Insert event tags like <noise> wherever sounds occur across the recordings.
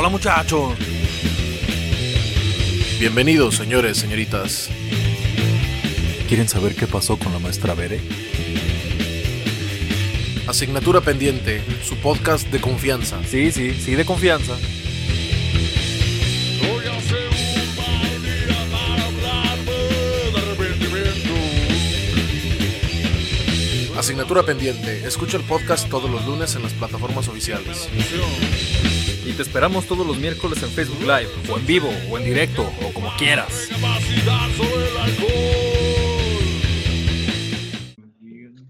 Hola muchachos. Bienvenidos, señores, señoritas. ¿Quieren saber qué pasó con la maestra Bere? Asignatura pendiente, su podcast de confianza. Sí, sí, sí, de confianza. Asignatura pendiente, escucha el podcast todos los lunes en las plataformas oficiales. Y te esperamos todos los miércoles en Facebook Live, o en vivo, o en directo, o como quieras.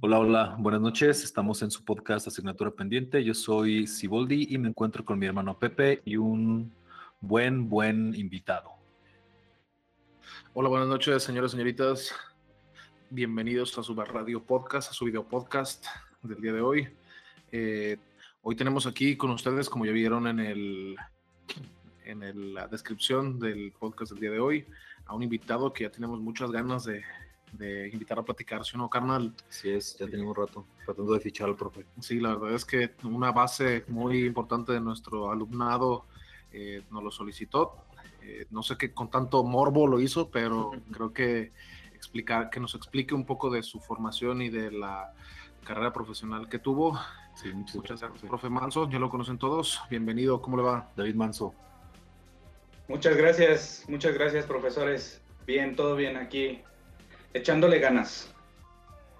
Hola, hola, buenas noches. Estamos en su podcast Asignatura Pendiente. Yo soy Siboldi y me encuentro con mi hermano Pepe y un buen, buen invitado. Hola, buenas noches, señores, señoritas. Bienvenidos a su radio podcast, a su video podcast del día de hoy. Eh, hoy tenemos aquí con ustedes, como ya vieron en el en el- la descripción del podcast del día de hoy, a un invitado que ya tenemos muchas ganas de, de invitar a platicar, ¿sí o no, carnal? Así es, ya tenemos un rato tratando de fichar al profe. Sí, la verdad es que una base muy importante de nuestro alumnado eh, nos lo solicitó. Eh, no sé qué con tanto morbo lo hizo, pero <laughs> creo que explicar, que nos explique un poco de su formación y de la carrera profesional que tuvo. Sí, muchas Muchas gracias, profe. profe Manso, ya lo conocen todos. Bienvenido, ¿cómo le va? David Manso. Muchas gracias, muchas gracias profesores. Bien, todo bien aquí, echándole ganas.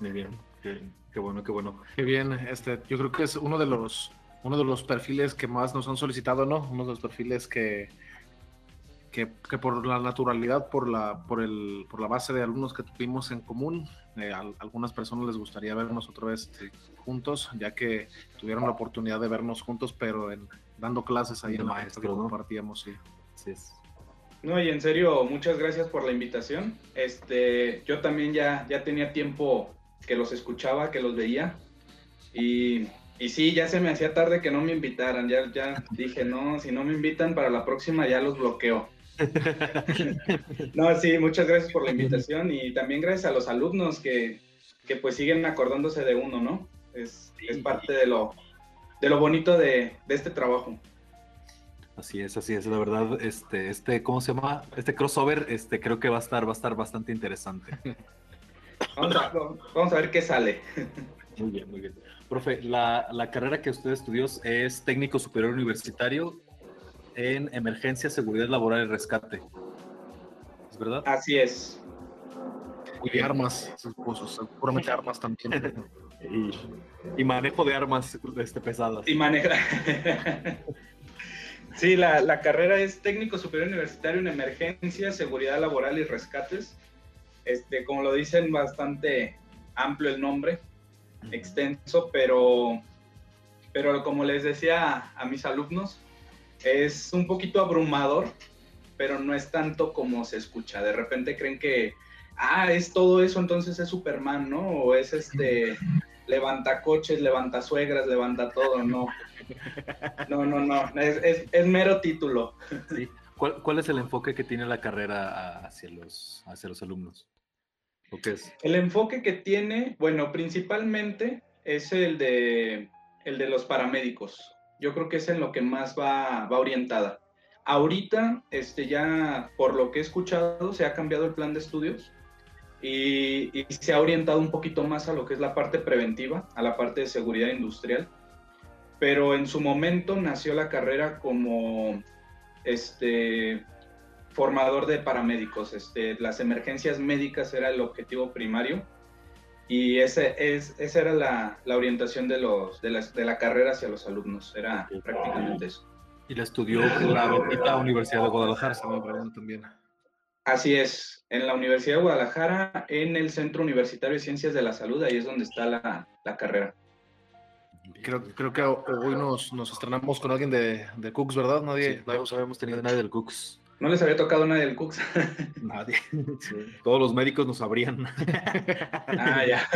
Muy bien. Qué, qué bueno, qué bueno. Qué bien, este, yo creo que es uno de los uno de los perfiles que más nos han solicitado, ¿no? Uno de los perfiles que, que, que por la naturalidad, por la, por el, por la base de alumnos que tuvimos en común, eh, a algunas personas les gustaría vernos otra vez eh, juntos, ya que tuvieron la oportunidad de vernos juntos, pero en, dando clases ahí la maestro, que ¿no? compartíamos, sí. Así es. No, y en serio, muchas gracias por la invitación. Este, yo también ya, ya tenía tiempo que los escuchaba, que los veía. Y, y sí, ya se me hacía tarde que no me invitaran. Ya, ya dije, no, si no me invitan para la próxima ya los bloqueo. <laughs> No, sí, muchas gracias por la invitación y también gracias a los alumnos que, que pues siguen acordándose de uno, ¿no? Es, es parte de lo, de lo bonito de, de este trabajo. Así es, así es. La verdad, este, este, ¿cómo se llama? Este crossover, este, creo que va a estar, va a estar bastante interesante. <laughs> Vamos a, vamos a ver qué sale. <laughs> Muy bien, muy bien. Profe, la, la carrera que usted estudió es técnico superior universitario en emergencia, seguridad laboral y rescate. ¿Es verdad? Así es. Y armas, seguramente armas también. <laughs> Y, y manejo de armas este, pesadas. Y maneja. <laughs> Sí, la, la carrera es técnico superior universitario en emergencia, seguridad laboral y rescates. Este, como lo dicen, bastante amplio el nombre, extenso, pero, pero como les decía a mis alumnos, es un poquito abrumador, pero no es tanto como se escucha. De repente creen que, ah, es todo eso, entonces es Superman, ¿no? O es este, levanta coches, levanta suegras, levanta todo, no. No, no, no, es, es, es mero título. Sí. ¿Cuál, ¿Cuál es el enfoque que tiene la carrera hacia los, hacia los alumnos? ¿O qué es? El enfoque que tiene, bueno, principalmente es el de, el de los paramédicos. Yo creo que es en lo que más va, va orientada. Ahorita, este, ya por lo que he escuchado, se ha cambiado el plan de estudios y, y se ha orientado un poquito más a lo que es la parte preventiva, a la parte de seguridad industrial. Pero en su momento nació la carrera como este, formador de paramédicos. Este, las emergencias médicas era el objetivo primario y ese es, esa era la, la orientación de, los, de, la, de la carrera hacia los alumnos. Era prácticamente eso. Y la estudió en la bendita Universidad de Guadalajara. Esa me pregunta también. Así es, en la Universidad de Guadalajara, en el Centro Universitario de Ciencias de la Salud, ahí es donde está la, la carrera. Creo, creo que hoy nos, nos estrenamos con alguien de, de Cooks, ¿verdad? Nadie, Sí, no habíamos tenido nadie del Cooks. No les había tocado nadie del Cux. <laughs> Nadie. <laughs> Todos los médicos nos sabrían. <laughs> ah, ya.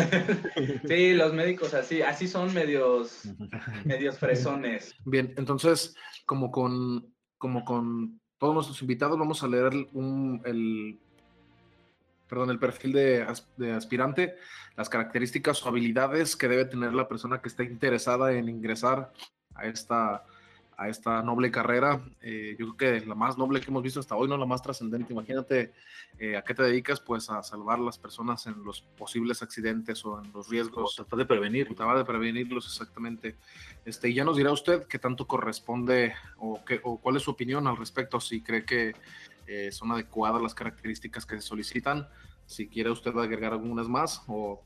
sí, los médicos así, así son medios, medios fresones. Bien, entonces, como con, como con todos nuestros invitados, vamos a leer un, el, perdón, el perfil de, de aspirante, las características o habilidades que debe tener la persona que está interesada en ingresar a esta, a esta noble carrera. Eh, yo creo que la más noble que hemos visto hasta hoy, no la más trascendente. Imagínate eh, a qué te dedicas, pues a salvar a las personas en los posibles accidentes o en los riesgos. Tratar de prevenir. Trataba de prevenirlos exactamente. Este, y ya nos dirá usted qué tanto corresponde o, qué, o cuál es su opinión al respecto, si cree que eh, son adecuadas las características que se solicitan, si quiere usted agregar algunas más o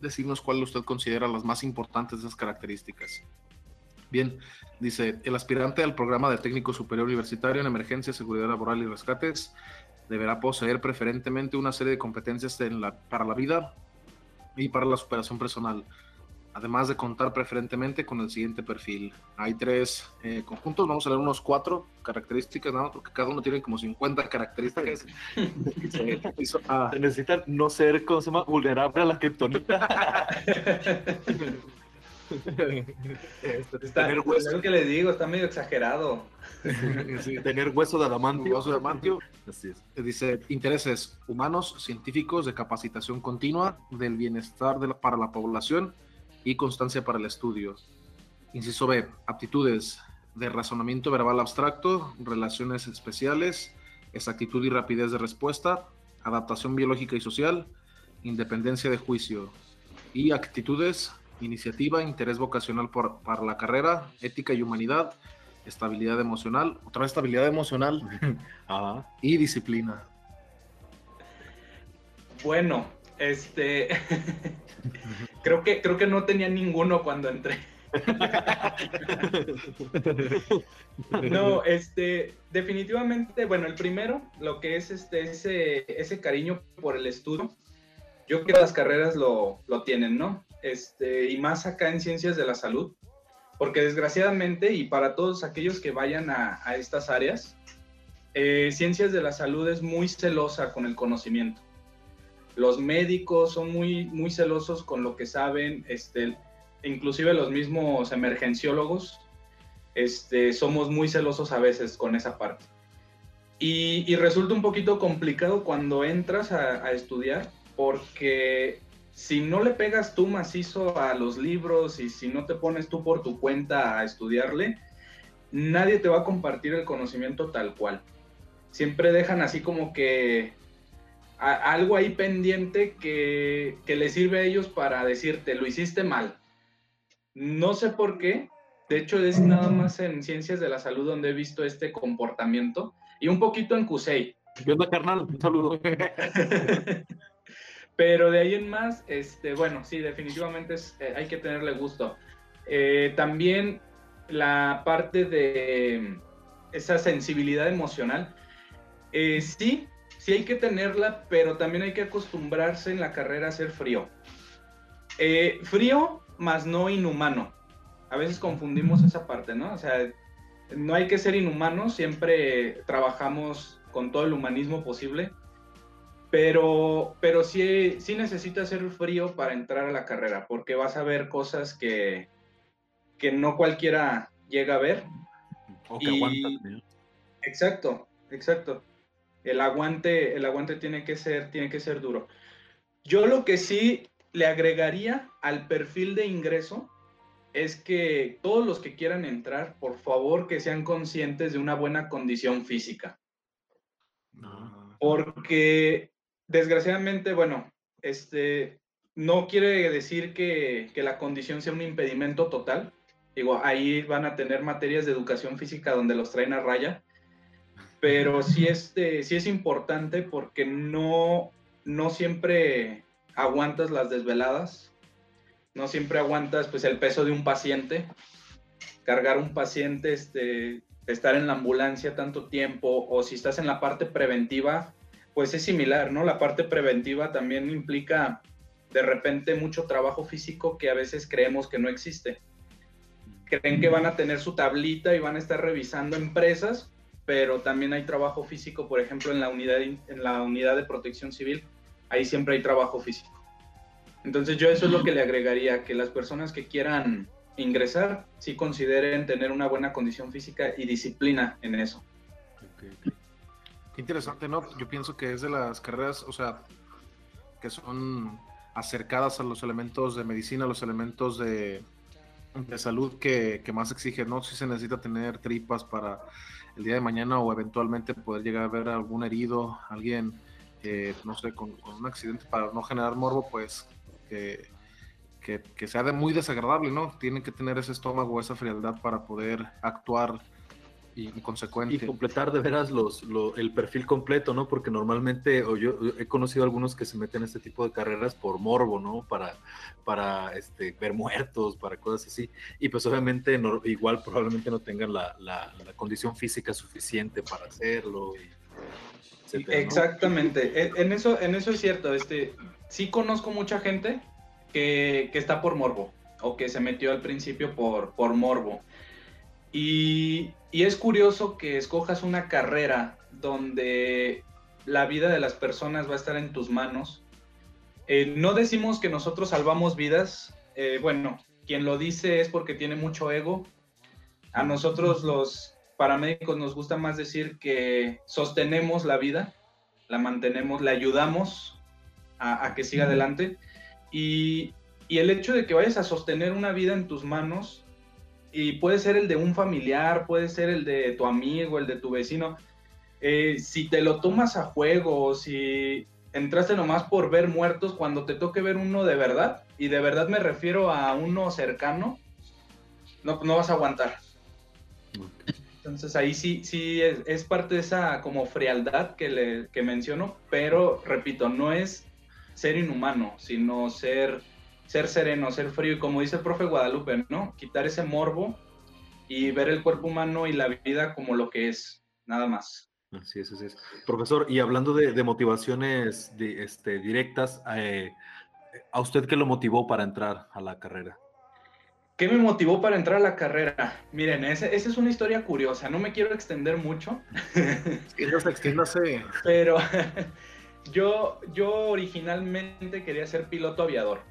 decirnos cuál usted considera las más importantes de esas características. Bien, dice, el aspirante al programa de técnico superior universitario en emergencia, seguridad laboral y rescates deberá poseer preferentemente una serie de competencias en la, para la vida y para la superación personal, además de contar preferentemente con el siguiente perfil. Hay tres eh, conjuntos, vamos a leer unos cuatro características, ¿no? porque cada uno tiene como 50 características. <laughs> Se ah. necesita no ser, ¿cómo se llama? Vulnerable a la criptonita. <laughs> Este, tener hueso. Es que le digo, está medio exagerado. <laughs> tener hueso de adamantio. Hueso de adamantio. Así es. Dice, intereses humanos, científicos, de capacitación continua, del bienestar de para la población y constancia para el estudio. Inciso B, aptitudes de razonamiento verbal abstracto, relaciones especiales, exactitud y rapidez de respuesta, adaptación biológica y social, independencia de juicio y actitudes iniciativa, interés vocacional por, para la carrera, ética y humanidad, estabilidad emocional, otra estabilidad emocional <laughs> y disciplina. Bueno, este <laughs> creo que creo que no tenía ninguno cuando entré. <laughs> no, este, definitivamente, bueno, el primero, lo que es este, ese, ese cariño por el estudio, yo creo que las carreras lo, lo tienen, ¿no? Este, y más acá en ciencias de la salud, porque desgraciadamente, y para todos aquellos que vayan a, estas áreas, eh, ciencias de la salud es muy celosa con el conocimiento. Los médicos son muy, muy celosos con lo que saben, este, inclusive los mismos emergenciólogos, este, somos muy celosos a veces con esa parte. Y, resulta un poquito complicado cuando entras a, a estudiar, porque si no le pegas tú macizo a los libros y si no te pones tú por tu cuenta a estudiarle, nadie te va a compartir el conocimiento tal cual. Siempre dejan así como que algo ahí pendiente que, que le sirve a ellos para decirte, lo hiciste mal. No sé por qué, de hecho es nada más en ciencias de la salud donde he visto este comportamiento y un poquito en CUSEI. ¿Qué onda, carnal? Un saludo. <laughs> Pero de ahí en más, este, bueno, sí, definitivamente eh, hay que tenerle gusto. Eh, también la parte de esa sensibilidad emocional, eh, sí, sí hay que tenerla, pero también hay que acostumbrarse en la carrera a ser frío. frío, más no inhumano. A veces confundimos esa parte, ¿no? O sea, no hay que ser inhumano, siempre trabajamos con todo el humanismo posible pero, pero sí, sí necesita ser frío para entrar a la carrera, porque vas a ver cosas que, que no cualquiera llega a ver. O que aguanta. Exacto, exacto. El aguante, el aguante tiene que ser, tiene que ser duro. Yo lo que sí le agregaría al perfil de ingreso es que todos los que quieran entrar, por favor, que sean conscientes de una buena condición física. Ah. Porque desgraciadamente, bueno, este, no quiere decir que, la condición sea un impedimento total. Digo, ahí van a tener materias de educación física donde los traen a raya, pero <laughs> sí, este, sí es importante porque no, no siempre aguantas las desveladas, no siempre aguantas pues, el peso de un paciente, cargar un paciente, este, estar en la ambulancia tanto tiempo, o si estás en la parte preventiva, pues es similar, ¿no? La parte preventiva también implica de repente mucho trabajo físico que a veces creemos que no existe. Creen que van a tener su tablita y van a estar revisando empresas, pero también hay trabajo físico, por ejemplo, en la unidad, en la unidad de protección civil, ahí siempre hay trabajo físico. Entonces yo eso es lo que le agregaría, que las personas que quieran ingresar, sí consideren tener una buena condición física y disciplina en eso. Qué interesante, ¿no? Yo pienso que es de las carreras, o sea, que son acercadas a los elementos de medicina, los elementos de, de salud que, más exige, ¿no? Si se necesita tener tripas para el día de mañana o eventualmente poder llegar a ver algún herido, alguien, eh, no sé, con, un accidente para no generar morbo, pues que, que, sea de muy desagradable, ¿no? Tienen que tener ese estómago, esa frialdad para poder actuar y consecuente. Y completar de veras los, el perfil completo, ¿no? Porque normalmente, o yo he conocido algunos que se meten en este tipo de carreras por morbo, ¿no? Para, para este, ver muertos, para cosas así. Y pues obviamente igual probablemente no tengan la, la, condición física suficiente para hacerlo. Exactamente. E, en, eso, en eso es cierto. Este, sí conozco mucha gente que, que está por morbo o que se metió al principio por, por morbo. Y, es curioso que escojas una carrera donde la vida de las personas va a estar en tus manos. Eh, no decimos que nosotros salvamos vidas. Eh, bueno, quien lo dice es porque tiene mucho ego. A nosotros los paramédicos nos gusta más decir que sostenemos la vida, la mantenemos, la ayudamos a, que siga adelante. Y, y el hecho de que vayas a sostener una vida en tus manos y puede ser el de un familiar, puede ser el de tu amigo, el de tu vecino. Eh, si te lo tomas a juego, si entraste nomás por ver muertos, cuando te toque ver uno de verdad, y de verdad me refiero a uno cercano, no, no vas a aguantar. Entonces ahí sí, sí es, parte de esa como frialdad que, le, que menciono, pero repito, no es ser inhumano, sino ser ser sereno, ser frío y como dice el profe Guadalupe, ¿no? Quitar ese morbo y ver el cuerpo humano y la vida como lo que es, nada más. Así es, así es. Profesor, y hablando de, motivaciones este, directas, eh, ¿a usted qué lo motivó para entrar a la carrera? ¿Qué me motivó para entrar a la carrera? Miren, esa, es una historia curiosa, no me quiero extender mucho. Extiéndase, extiéndase. <laughs> Pero <laughs> yo, yo originalmente quería ser piloto aviador.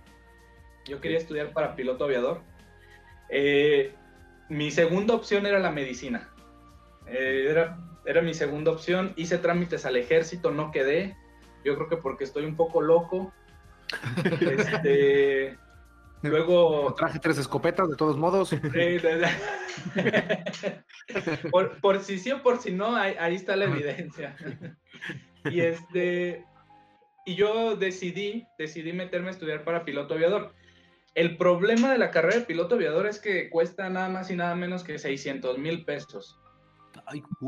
Yo quería estudiar para piloto aviador. Eh, mi segunda opción era la medicina. Eh, era, era mi segunda opción. Hice trámites al ejército, no quedé. Yo creo que porque estoy un poco loco. <laughs> Este, luego. Traje tres escopetas, de todos modos. <laughs> por, por, si sí o por si no, ahí, ahí está la evidencia. y este. Y yo decidí, decidí meterme a estudiar para piloto aviador. El problema de la carrera de piloto aviador es que cuesta nada más y nada menos que 600 mil pesos.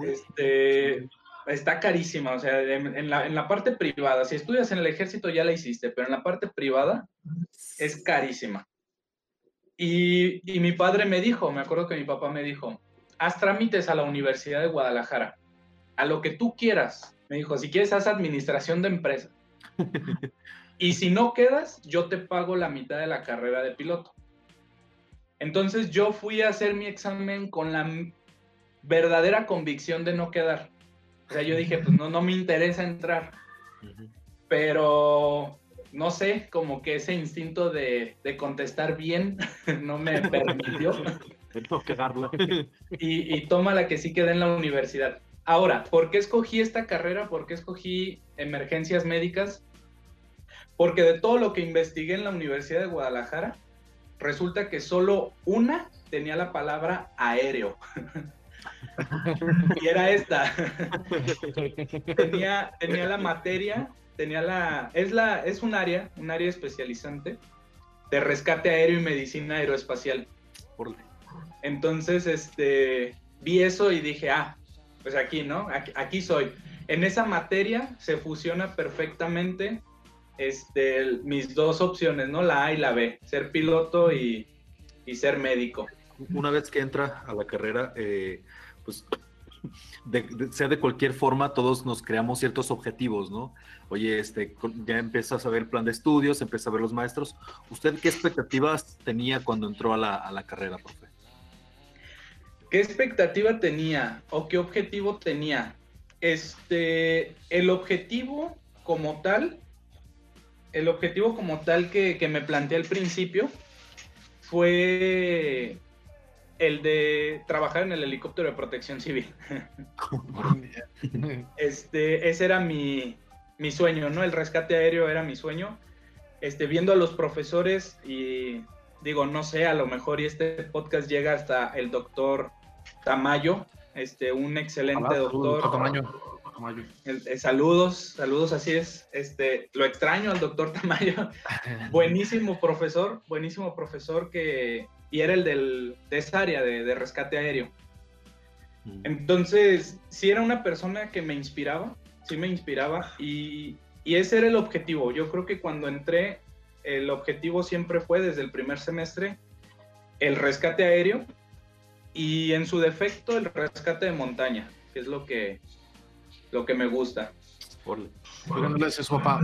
este, está carísima, o sea, en, la, parte privada, si estudias en el ejército ya la hiciste, pero en la parte privada es carísima. Y, y mi padre me dijo, me acuerdo que mi papá me dijo, haz trámites a la Universidad de Guadalajara, a lo que tú quieras. Me dijo, si quieres, haz administración de empresas. <laughs> Y si no quedas, yo te pago la mitad de la carrera de piloto. Entonces yo fui a hacer mi examen con la verdadera convicción de no quedar. O sea, yo dije, pues no, no me interesa entrar. Pero no sé, como que ese instinto de, contestar bien <laughs> no me permitió. <laughs> no quedarlo. Y, y toma la que sí quedé en la universidad. Ahora, ¿por qué escogí esta carrera? ¿Por qué escogí emergencias médicas? Porque de todo lo que investigué en la Universidad de Guadalajara, resulta que solo una tenía la palabra aéreo. <laughs> y era esta. <laughs> tenía, tenía la materia, tenía la. Es la, es un área, un área especializante de rescate aéreo y medicina aeroespacial. Entonces, este, vi eso y dije, ah, pues aquí, ¿no? aquí soy. En esa materia se fusiona perfectamente este, mis dos opciones, ¿no? La A y la B, ser piloto y, ser médico. Una vez que entra a la carrera, eh, pues sea de cualquier forma, todos nos creamos ciertos objetivos, ¿no? Oye, este, ya empiezas a ver el plan de estudios, empiezas a ver los maestros. ¿Usted qué expectativas tenía cuando entró a la, a la carrera, profe? ¿Qué expectativa tenía o qué objetivo tenía? Este, el objetivo como tal el objetivo como tal que, me planteé al principio fue el de trabajar en el helicóptero de protección civil. <laughs> este, ese era mi, sueño, ¿no? El rescate aéreo era mi sueño. Este, viendo a los profesores y digo, no sé, a lo mejor y este podcast llega hasta el doctor Tamayo, este, un excelente doctor. Eh, saludos, saludos, así es. Este, lo extraño al doctor Tamayo. <laughs> buenísimo profesor, buenísimo profesor que, y era el del, de esa área de, rescate aéreo. Mm. Entonces, sí era una persona que me inspiraba, sí me inspiraba y, y ese era el objetivo. Yo creo que cuando entré, el objetivo siempre fue desde el primer semestre el rescate aéreo y en su defecto el rescate de montaña, que es lo que, lo que me gusta. Oigan, no le decía su papá,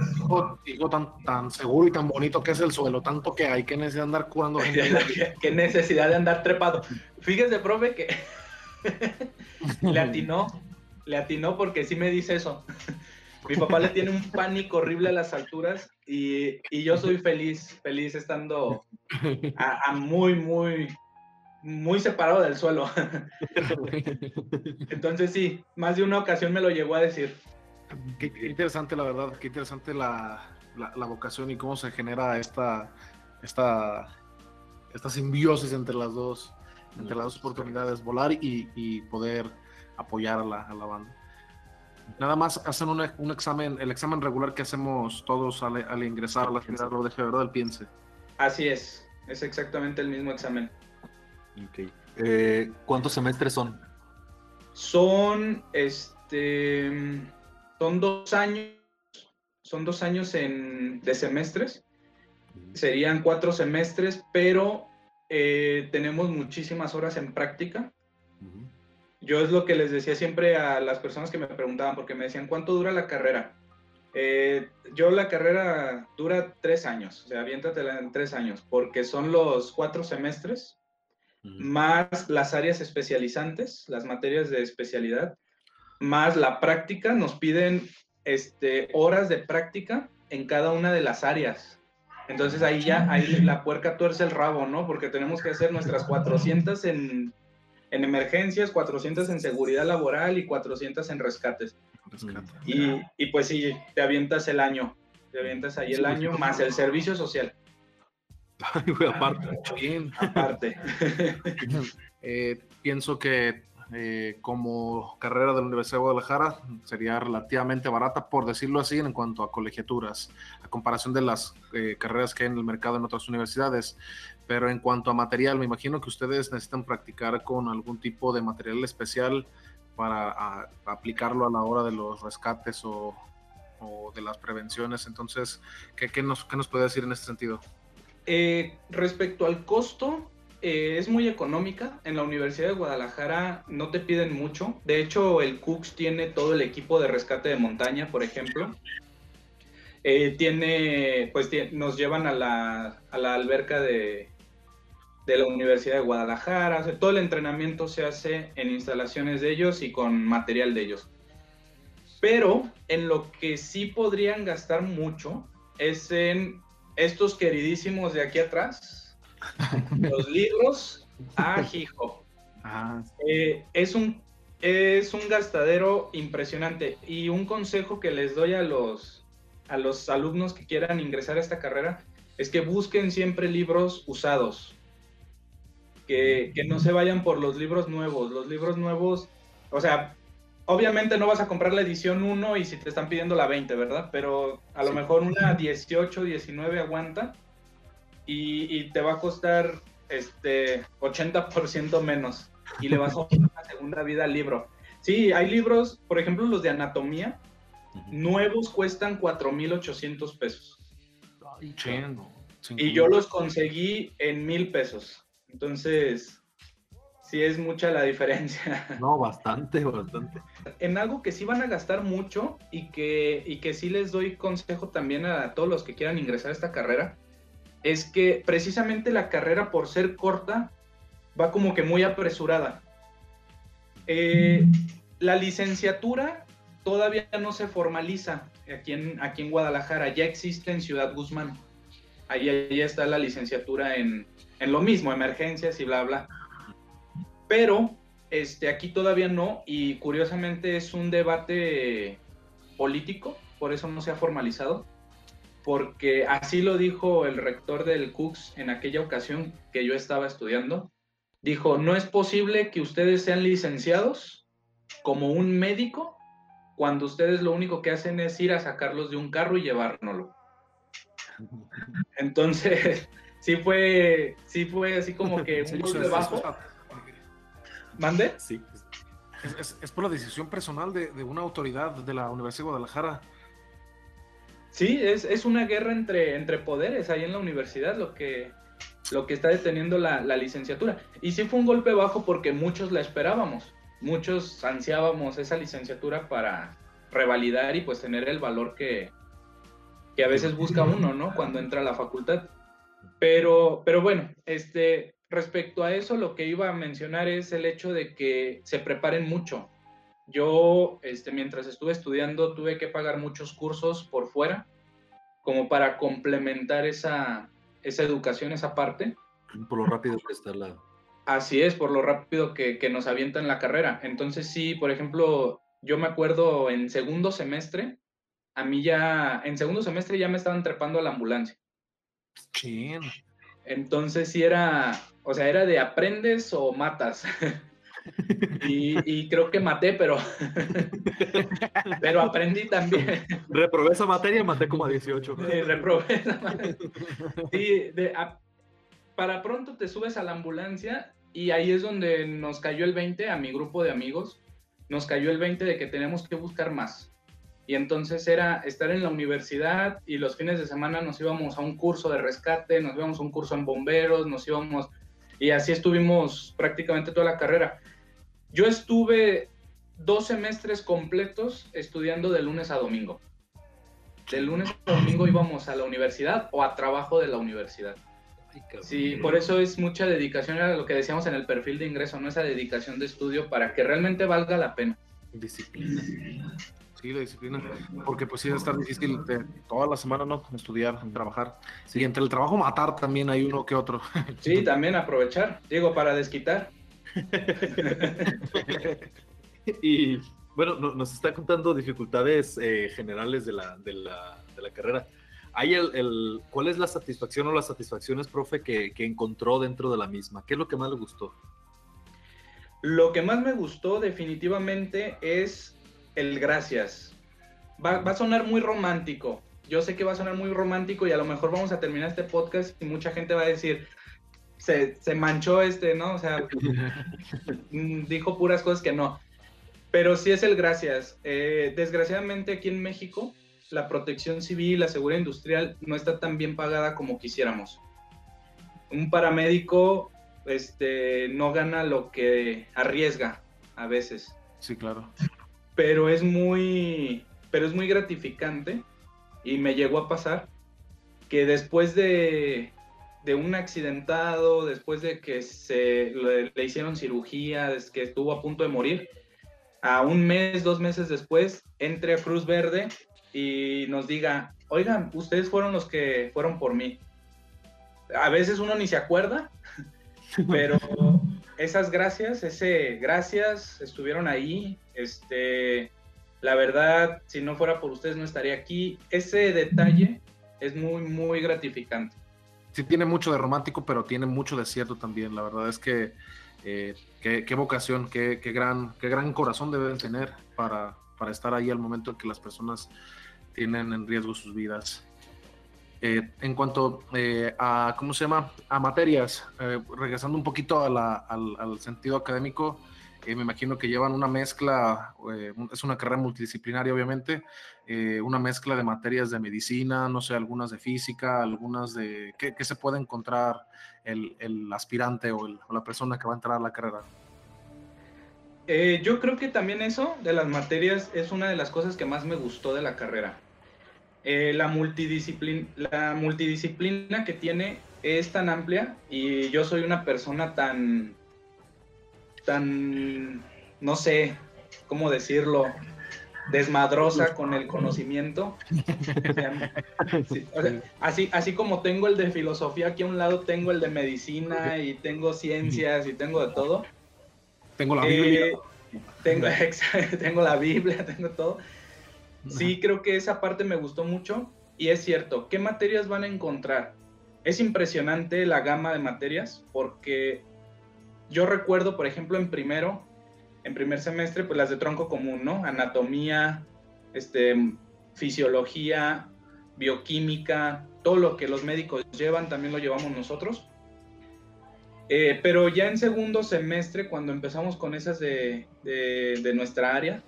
hijo, tan, tan seguro y tan bonito que es el suelo, tanto que hay, que necesidad de andar curando <laughs> gente. ¿Qué, necesidad de andar trepado. Fíjese, profe, que <laughs> le atinó, le atinó porque sí me dice eso. Mi papá le tiene un pánico horrible a las alturas y, y yo soy feliz, feliz estando a muy, muy, muy separado del suelo. <laughs> Entonces sí, más de una ocasión me lo llegó a decir. Qué, interesante la verdad, qué interesante la, vocación y cómo se genera esta, esta, esta simbiosis entre las dos, entre las dos oportunidades, volar y, poder apoyar a la, banda. Nada más hacen un, examen, el examen regular que hacemos todos al, ingresar a la general lo de ¿verdad? El piense. Así es, es exactamente el mismo examen. Eh, ¿Cuántos semestres son? Son, este, son dos años, son dos años en, de semestres. Serían cuatro semestres, pero eh, tenemos muchísimas horas en práctica. Yo es lo que les decía siempre a las personas que me preguntaban, porque me decían, ¿cuánto dura la carrera? Eh, yo la carrera dura tres años, o sea, aviéntatela en tres años, porque son los cuatro semestres más las áreas especializantes, las materias de especialidad, más la práctica, nos piden este, horas de práctica en cada una de las áreas. Entonces ahí ya, ahí la puerca tuerce el rabo, ¿no? Porque tenemos que hacer nuestras 400 en, en emergencias, 400 en seguridad laboral y 400 en rescates. Y, y, pues sí, te avientas el año, te avientas ahí el año más el servicio social. Aparte. <laughs> Eh, pienso que eh, como carrera de la Universidad de Guadalajara sería relativamente barata, por decirlo así, en cuanto a colegiaturas, a comparación de las eh, carreras que hay en el mercado en otras universidades. Pero en cuanto a material, me imagino que ustedes necesitan practicar con algún tipo de material especial para aplicarlo a la hora de los rescates o, de las prevenciones. Entonces, ¿qué, nos, ¿qué nos puede decir en este sentido? Eh, respecto al costo, eh, es muy económica. En la Universidad de Guadalajara no te piden mucho. De hecho, el Cooks tiene todo el equipo de rescate de montaña, por ejemplo. Eh, tiene, pues nos llevan a la, alberca de, de, la Universidad de Guadalajara. todo el entrenamiento se hace en instalaciones de ellos y con material de ellos. Pero en lo que sí podrían gastar mucho es en estos queridísimos de aquí atrás, <laughs> los libros, ah, hijo. Eh, es, un, es un gastadero impresionante y un consejo que les doy a los, a los alumnos que quieran ingresar a esta carrera es que busquen siempre libros usados, que, que no se vayan por los libros nuevos. Los libros nuevos, o sea, obviamente no vas a comprar la edición 1 y si te están pidiendo la 20, ¿verdad? Pero a lo mejor una 18, 19 aguanta y, te va a costar este 80% menos y le vas a dar una segunda vida al libro. Sí, hay libros, por ejemplo, los de anatomía, nuevos cuestan 4,800 pesos. y yo los conseguí en mil pesos. Entonces, sí es mucha la diferencia. <laughs> No, bastante, bastante. En algo que sí van a gastar mucho y que, y que sí les doy consejo también a todos los que quieran ingresar a esta carrera, es que precisamente la carrera por ser corta va como que muy apresurada. Eh, la licenciatura todavía no se formaliza aquí en, aquí en Guadalajara, ya existe en Ciudad Guzmán. Ahí, ahí está la licenciatura en, en lo mismo, emergencias y bla, bla pero este, aquí todavía no y curiosamente es un debate político, por eso no se ha formalizado. porque así lo dijo el rector del CUCS en aquella ocasión que yo estaba estudiando. Dijo, no es posible que ustedes sean licenciados como un médico cuando ustedes lo único que hacen es ir a sacarlos de un carro y llevárnoslo. <laughs> Entonces, <laughs> sí fue, sí fue así como <laughs> que un golpe bajo. ¿Mande? Sí. Es, por la decisión personal de, una autoridad de la Universidad de Guadalajara. Sí, es, es, una guerra entre, entre poderes ahí en la universidad lo que, lo que está deteniendo la, la, licenciatura. Y sí fue un golpe bajo porque muchos la esperábamos, muchos ansiábamos esa licenciatura para revalidar y pues tener el valor que, que a veces busca uno, ¿no? Cuando entra a la facultad. Pero, pero bueno, este, respecto a eso, lo que iba a mencionar es el hecho de que se preparen mucho. Yo, este, mientras estuve estudiando, tuve que pagar muchos cursos por fuera, como para complementar esa, esa educación, esa parte. Por lo rápido que está la... Así es, por lo rápido que, que nos avientan la carrera. Entonces, sí, por ejemplo, yo me acuerdo en segundo semestre, a mí ya, en segundo semestre ya me estaban trepando a la ambulancia. ¿Quién? Entonces sí era, o sea, era de aprendes o matas. <laughs> y, creo que maté, pero, <laughs> pero aprendí también. Reprobé esa materia y maté como a 18. Sí, reprobé esa materia. Sí, para pronto te subes a la ambulancia y ahí es donde nos cayó el 20 a mi grupo de amigos, nos cayó el 20 de que tenemos que buscar más y entonces era estar en la universidad y los fines de semana nos íbamos a un curso de rescate, nos íbamos a un curso en bomberos, nos íbamos y así estuvimos prácticamente toda la carrera. Yo estuve dos semestres completos estudiando de lunes a domingo. De lunes a domingo íbamos a la universidad o a trabajo de la universidad. Sí, por eso es mucha dedicación, era lo que decíamos en el perfil de ingreso, no esa dedicación de estudio para que realmente valga la pena. Disciplina. Sí, la disciplina. Porque pues sí va a estar difícil de, toda la semana, ¿no? Estudiar, trabajar. Y entre el trabajo matar también hay uno que otro. Sí, también aprovechar, digo, para desquitar. <laughs> y bueno, nos está contando dificultades eh, generales de la, de, la, de la, carrera. ¿Hay el, el, ¿Cuál es la satisfacción o las satisfacciones, profe, que, que encontró dentro de la misma? ¿Qué es lo que más le gustó? Lo que más me gustó definitivamente es el gracias. Va, a sonar muy romántico. Yo sé que va a sonar muy romántico y a lo mejor vamos a terminar este podcast y mucha gente va a decir, se, manchó este, ¿no? O sea, <laughs> mm, dijo puras cosas que no. Pero sí es el gracias. Eh, desgraciadamente aquí en México, la protección civil, la seguridad industrial no está tan bien pagada como quisiéramos. Un paramédico este, no gana lo que arriesga a veces. Sí, claro pero es muy, pero es muy gratificante y me llegó a pasar que después de, de un accidentado, después de que se le, hicieron cirugía, desde que estuvo a punto de morir, a un mes, dos meses después, entre a Cruz Verde y nos diga, oigan, ustedes fueron los que fueron por mí. A veces uno ni se acuerda, <laughs> pero esas gracias, ese gracias, estuvieron ahí. Este, la verdad, si no fuera por ustedes no estaría aquí. Ese detalle es muy, muy gratificante. Sí, tiene mucho de romántico, pero tiene mucho de cierto también. La verdad es que eh, qué, vocación, qué, gran, qué gran corazón deben tener para, para estar ahí al momento en que las personas tienen en riesgo sus vidas. Eh, en cuanto eh, a, ¿cómo se llama? A materias, eh, regresando un poquito al, sentido académico, me imagino que llevan una mezcla, es una carrera multidisciplinaria obviamente, una mezcla de materias de medicina, no sé, algunas de física, algunas de... ¿Qué, se puede encontrar el, aspirante o, o, la persona que va a entrar a la carrera? yo creo que también eso de las materias es una de las cosas que más me gustó de la carrera eh, la, multidisciplina, la multidisciplina que tiene es tan amplia y yo soy una persona tan, tan, no sé cómo decirlo, desmadrosa con el conocimiento. <laughs> así, así como tengo el de filosofía aquí a un lado, tengo el de medicina y tengo ciencias y tengo de todo. Tengo la Biblia. Eh, tengo, <laughs> tengo la Biblia, tengo todo. Sí, creo que esa parte me gustó mucho y es cierto, ¿qué materias van a encontrar? Es impresionante la gama de materias porque yo recuerdo, por ejemplo, en primero, en primer semestre, pues las de tronco común, ¿no? Anatomía, este, fisiología, bioquímica, todo lo que los médicos llevan, también lo llevamos nosotros. Eh, pero ya en segundo semestre, cuando empezamos con esas de, de, nuestra área,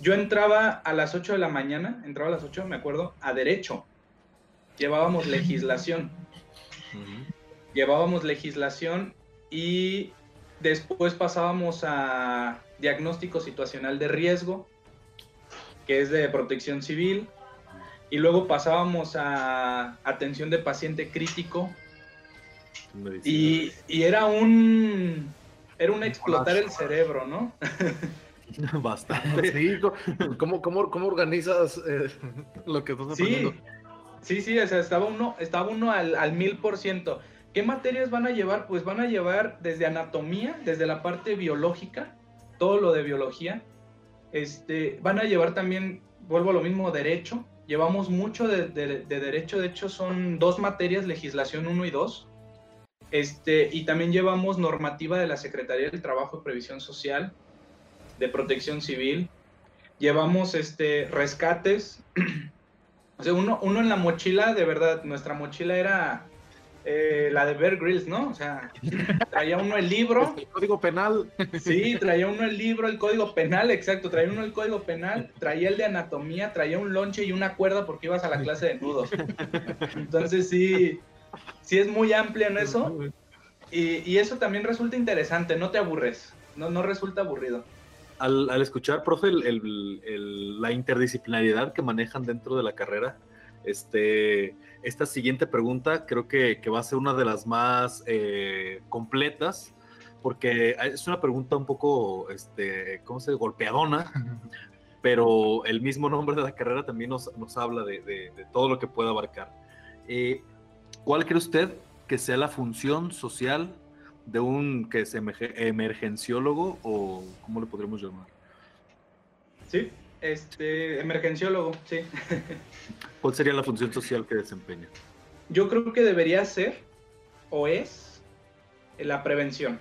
yo entraba a las 8 de la mañana, entraba a las 8, me acuerdo, a derecho. Llevábamos legislación. Llevábamos legislación y después pasábamos a diagnóstico situacional de riesgo, que es de protección civil, y luego pasábamos a atención de paciente crítico. Y, era un era un explotar el cerebro, ¿no? <laughs> <laughs> Bastante. Sí, ¿cómo, cómo, cómo organizas eh, <laughs> lo que estás aprendiendo? Sí, sí, o sea, estaba uno, estaba uno al mil por ciento. ¿Qué materias van a llevar? Pues van a llevar desde anatomía, desde la parte biológica, todo lo de biología. Este, van a llevar también, vuelvo a lo mismo, derecho. Llevamos mucho de, derecho, de hecho son dos materias, legislación 1 y 2. Este, y también llevamos normativa de la Secretaría del Trabajo y Previsión Social, de Protección Civil. Llevamos este, rescates. <clears throat> o sea, uno, uno en la mochila, de verdad, nuestra mochila era eh, la de Bear Grylls, ¿no? O sea, traía uno el libro. El código penal. Sí, traía uno el libro, el código penal, exacto. Traía uno el código penal, traía el de anatomía, traía un lonche y una cuerda porque ibas a la clase de nudos. Entonces sí, sí es muy amplia en eso. Y, eso también resulta interesante, no te aburres, no, no resulta aburrido. Al, escuchar, profe, la interdisciplinariedad que manejan dentro de la carrera, este, esta siguiente pregunta creo que, va a ser una de las más eh, completas, porque es una pregunta un poco, este, ¿cómo se dice? Golpeadona, <laughs> pero el mismo nombre de la carrera también nos, habla de, todo lo que puede abarcar. Eh, ¿Cuál cree usted que sea la función social de un que es emergenciólogo o cómo le podríamos llamar? Sí, este, emergenciólogo, sí. ¿Cuál sería la función social que desempeña? Yo creo que debería ser o es la prevención.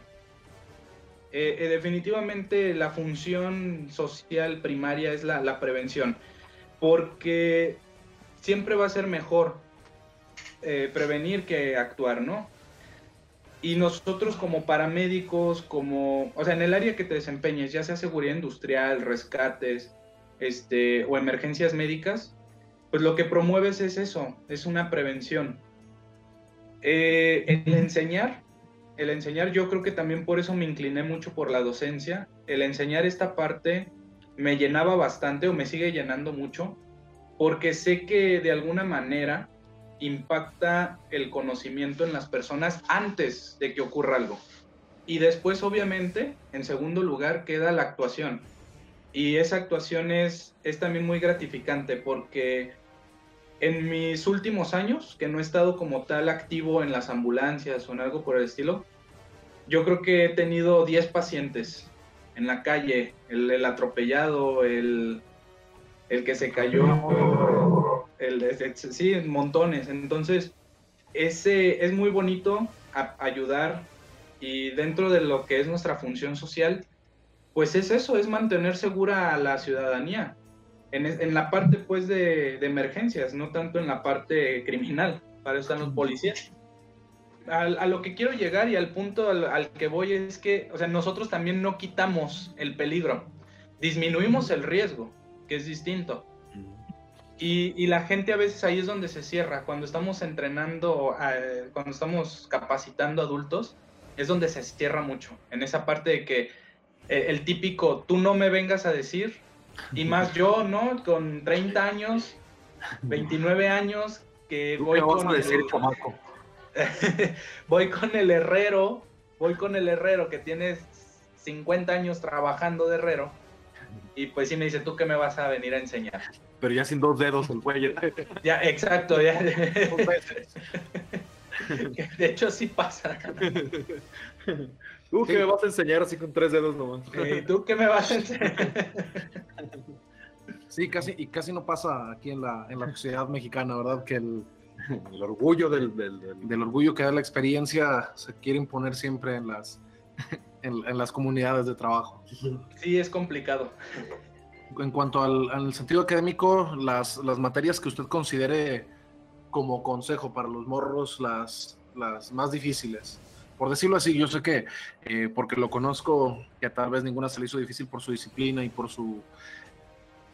Eh, eh, definitivamente la función social primaria es la, prevención, porque siempre va a ser mejor eh, prevenir que actuar, ¿no? Y nosotros como paramédicos, como, o sea, en el área que te desempeñes, ya sea seguridad industrial, rescates, este, o emergencias médicas, pues lo que promueves es eso, es una prevención. Eh, el enseñar, el enseñar, yo creo que también por eso me incliné mucho por la docencia. El enseñar esta parte me llenaba bastante o me sigue llenando mucho, porque sé que de alguna manera impacta el conocimiento en las personas antes de que ocurra algo. Y después, obviamente, en segundo lugar, queda la actuación. Y esa actuación es, es también muy gratificante porque en mis últimos años, que no he estado como tal activo en las ambulancias o en algo por el estilo, yo creo que he tenido 10 pacientes en la calle, el, atropellado, el, el, que se cayó, el, sí, montones. Entonces, ese es muy bonito ayudar y dentro de lo que es nuestra función social, pues es eso, es mantener segura a la ciudadanía. En, la parte pues de, emergencias, no tanto en la parte criminal, para eso están los policías. A, lo que quiero llegar y al punto al, que voy es que, o sea, nosotros también no quitamos el peligro, disminuimos el riesgo, que es distinto. Y, y, la gente a veces ahí es donde se cierra, cuando estamos entrenando, eh, cuando estamos capacitando adultos, es donde se cierra mucho, en esa parte de que eh, el típico, tú no me vengas a decir, y más yo, ¿no? Con 30 años, 29 años, que voy con... A decir, <laughs> el... voy con el herrero, voy con el herrero que tiene 50 años trabajando de herrero, y pues sí me dice, ¿tú qué me vas a venir a enseñar? Pero ya sin dos dedos el cuello. <laughs> ya, exacto, ya. <laughs> de hecho sí pasa. ¿Tú qué me vas a enseñar así con tres dedos nomás? ¿Y tú qué me vas a enseñar? Sí, casi, y casi no pasa aquí en la, en la sociedad mexicana, ¿verdad? Que el, el orgullo del, del, del, orgullo que da la experiencia se quiere imponer siempre en las, en, en, las comunidades de trabajo. Sí, es complicado. En cuanto al, al sentido académico, las, las, materias que usted considere como consejo para los morros, las, las más difíciles. Por decirlo así, yo sé que, eh, porque lo conozco, que tal vez ninguna se le hizo difícil por su disciplina y por su,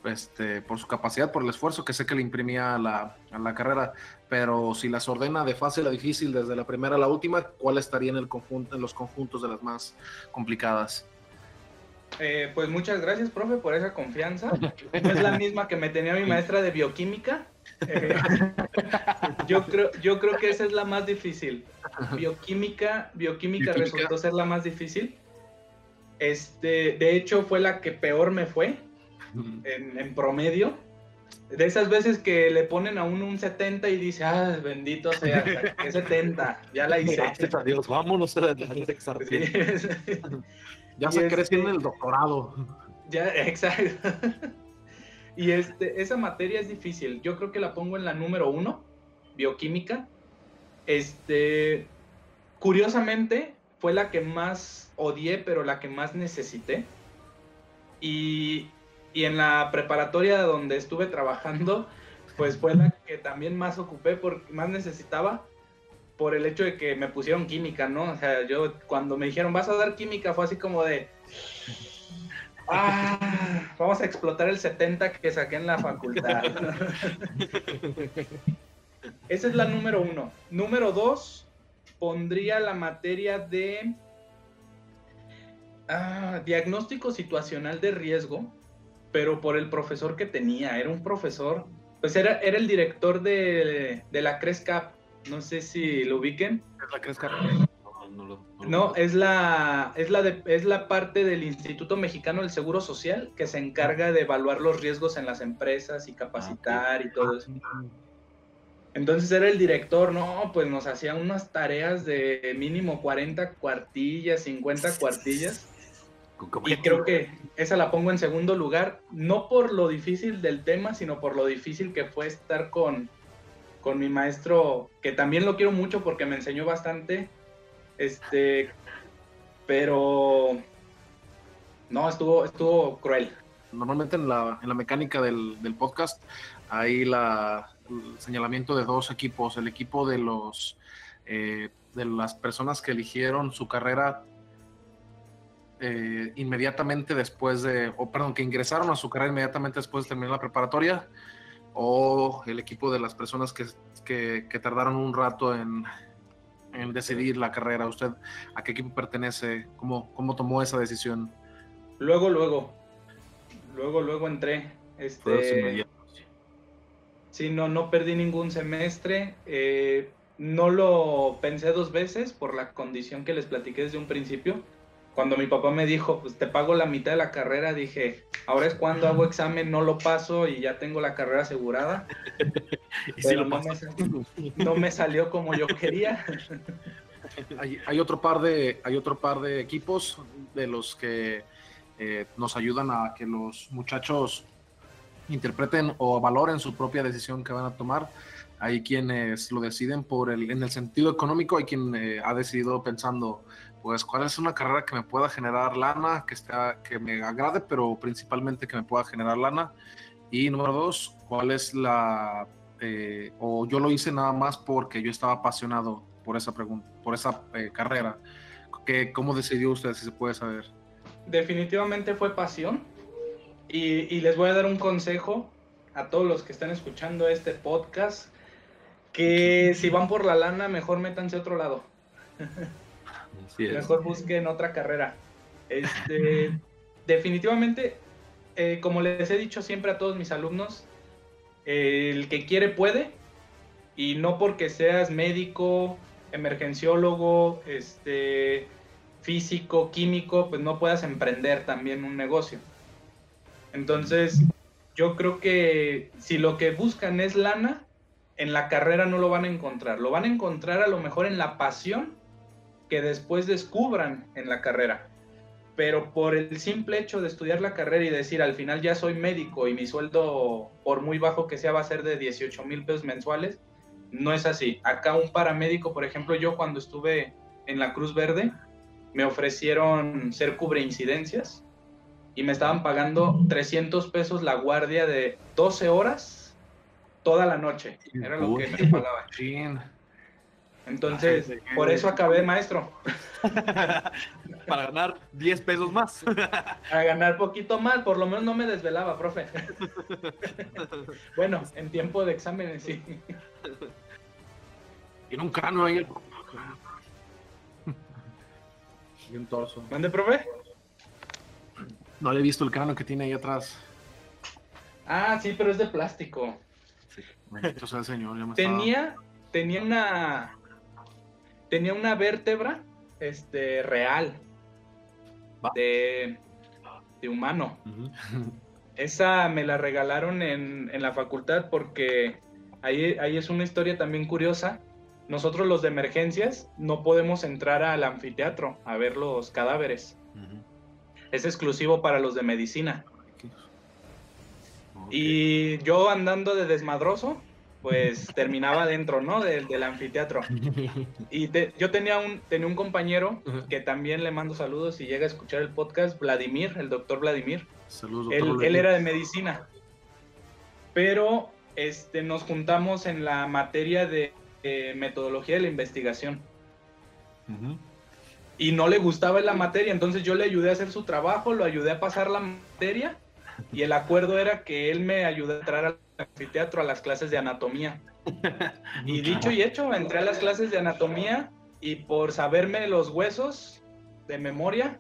este, por su capacidad, por el esfuerzo que sé que le imprimía a la, a la, carrera, pero si las ordena de fácil a difícil desde la primera a la última, ¿cuál estaría en, el conjunto, en los conjuntos de las más complicadas? Eh, pues muchas gracias, profe, por esa confianza. Es la misma que me tenía mi maestra de bioquímica. Eh, yo, creo, yo creo que esa es la más difícil. Bioquímica, bioquímica, bioquímica. resultó ser la más difícil. Este, de hecho, fue la que peor me fue en, en, promedio. De esas veces que le ponen a uno un 70 y dice, ah, bendito sea, <laughs> que 70, ya la hice. Gracias a Dios, vámonos a <laughs> examen. Sí. Ya se este, crece en el doctorado. Ya, exacto. <laughs> y este, esa materia es difícil. Yo creo que la pongo en la número uno, bioquímica. Este, curiosamente, fue la que más odié, pero la que más necesité. Y, y en la preparatoria donde estuve trabajando, pues fue la que también más ocupé, porque más necesitaba por el hecho de que me pusieron química, ¿no? O sea, yo cuando me dijeron, vas a dar química, fue así como de, ah, vamos a explotar el 70 que saqué en la facultad. <laughs> Esa es la número uno. Número dos, pondría la materia de ah, diagnóstico situacional de riesgo, pero por el profesor que tenía. Era un profesor, pues era, era el director de, de la CRESCAP no sé si lo ubiquen. Es la Cresca. No, no, lo, no, no, es la es la de, es la parte del Instituto Mexicano del Seguro Social que se encarga de evaluar los riesgos en las empresas y capacitar y todo eso. Entonces era el director, no, pues nos hacía unas tareas de mínimo 40 cuartillas, 50 cuartillas. Y creo que esa la pongo en segundo lugar, no por lo difícil del tema, sino por lo difícil que fue estar con, con mi maestro, que también lo quiero mucho porque me enseñó bastante, este, pero no, estuvo, estuvo cruel. Normalmente en la, en la mecánica del, del podcast hay la, el señalamiento de dos equipos, el equipo de los eh, de las personas que eligieron su carrera eh, inmediatamente después de, o perdón, que ingresaron a su carrera inmediatamente después de terminar la preparatoria o el equipo de las personas que, que, que tardaron un rato en, en, decidir la carrera? ¿Usted a qué equipo pertenece? ¿Cómo, cómo tomó esa decisión? Luego, luego, luego, luego entré. Este, sí, no, no perdí ningún semestre. Eh, no lo pensé dos veces por la condición que les platiqué desde un principio cuando mi papá me dijo, pues te pago la mitad de la carrera, dije, ahora es cuando hago examen, no lo paso y ya tengo la carrera asegurada. <laughs> y si lo no, me salió, no, me salió como yo quería. <laughs> hay, hay, otro par de, hay otro par de equipos de los que eh, nos ayudan a que los muchachos interpreten o valoren su propia decisión que van a tomar. Hay quienes lo deciden por el, en el sentido económico, hay quien eh, ha decidido pensando pues cuál es una carrera que me pueda generar lana, que, esté, que me agrade, pero principalmente que me pueda generar lana. Y número dos, cuál es la, eh, o yo lo hice nada más porque yo estaba apasionado por esa pregunta, por esa eh, carrera. ¿Qué, ¿Cómo decidió usted, si se puede saber? Definitivamente fue pasión. Y, y les voy a dar un consejo a todos los que están escuchando este podcast, que si van por la lana, mejor métanse a otro lado. <laughs> Mejor busquen otra carrera. Este, <laughs> definitivamente, eh, como les he dicho siempre a todos mis alumnos, el que quiere puede, y no porque seas médico, emergenciólogo, este, físico, químico, pues no puedas emprender también un negocio. Entonces, yo creo que si lo que buscan es lana, en la carrera no lo van a encontrar. Lo van a encontrar a lo mejor en la pasión que después descubran en la carrera. pero por el simple hecho de estudiar la carrera y decir al final ya soy médico y mi sueldo, por muy bajo que sea, va a ser de 18 mil pesos mensuales, no es así. Acá un paramédico, por ejemplo, yo cuando estuve en la Cruz Verde, me ofrecieron ser cubre incidencias y me estaban pagando 300 pesos la guardia de 12 horas toda la noche. Era lo que me pagaban. Entonces, por eso acabé maestro. <laughs> Para ganar 10 pesos más. <laughs> A ganar poquito más, por lo menos no me desvelaba, profe. <laughs> bueno, en tiempo de exámenes, sí. Tiene un cráneo ahí. Y un torso. ¿Mande, profe? No le he visto el cráneo que tiene ahí atrás. Ah, sí, pero es de plástico. Sí, bendito sea el señor. ya me Tenía, tenía una, tenía una vértebra, este, real, de, de humano. Esa me la regalaron en, en la facultad porque ahí, ahí es una historia también curiosa. Nosotros los de emergencias no podemos entrar al anfiteatro a ver los cadáveres. Es exclusivo para los de medicina. Y yo andando de desmadroso, pues terminaba dentro, ¿no? Del, del anfiteatro. <laughs> Y te- yo tenía un, tenía un compañero que también le mando saludos y llega a escuchar el podcast, Vladimir, el doctor Vladimir. Saludos, Él, doctor. él era de medicina. Pero este, nos juntamos en la materia de eh, metodología de la investigación. Y no le gustaba la materia, entonces yo le ayudé a hacer su trabajo, lo ayudé a pasar la materia y el acuerdo era que él me ayudara a entrar al anfiteatro a las clases de anatomía. <laughs> Y dicho y hecho, entré a las clases de anatomía y por saberme los huesos de memoria,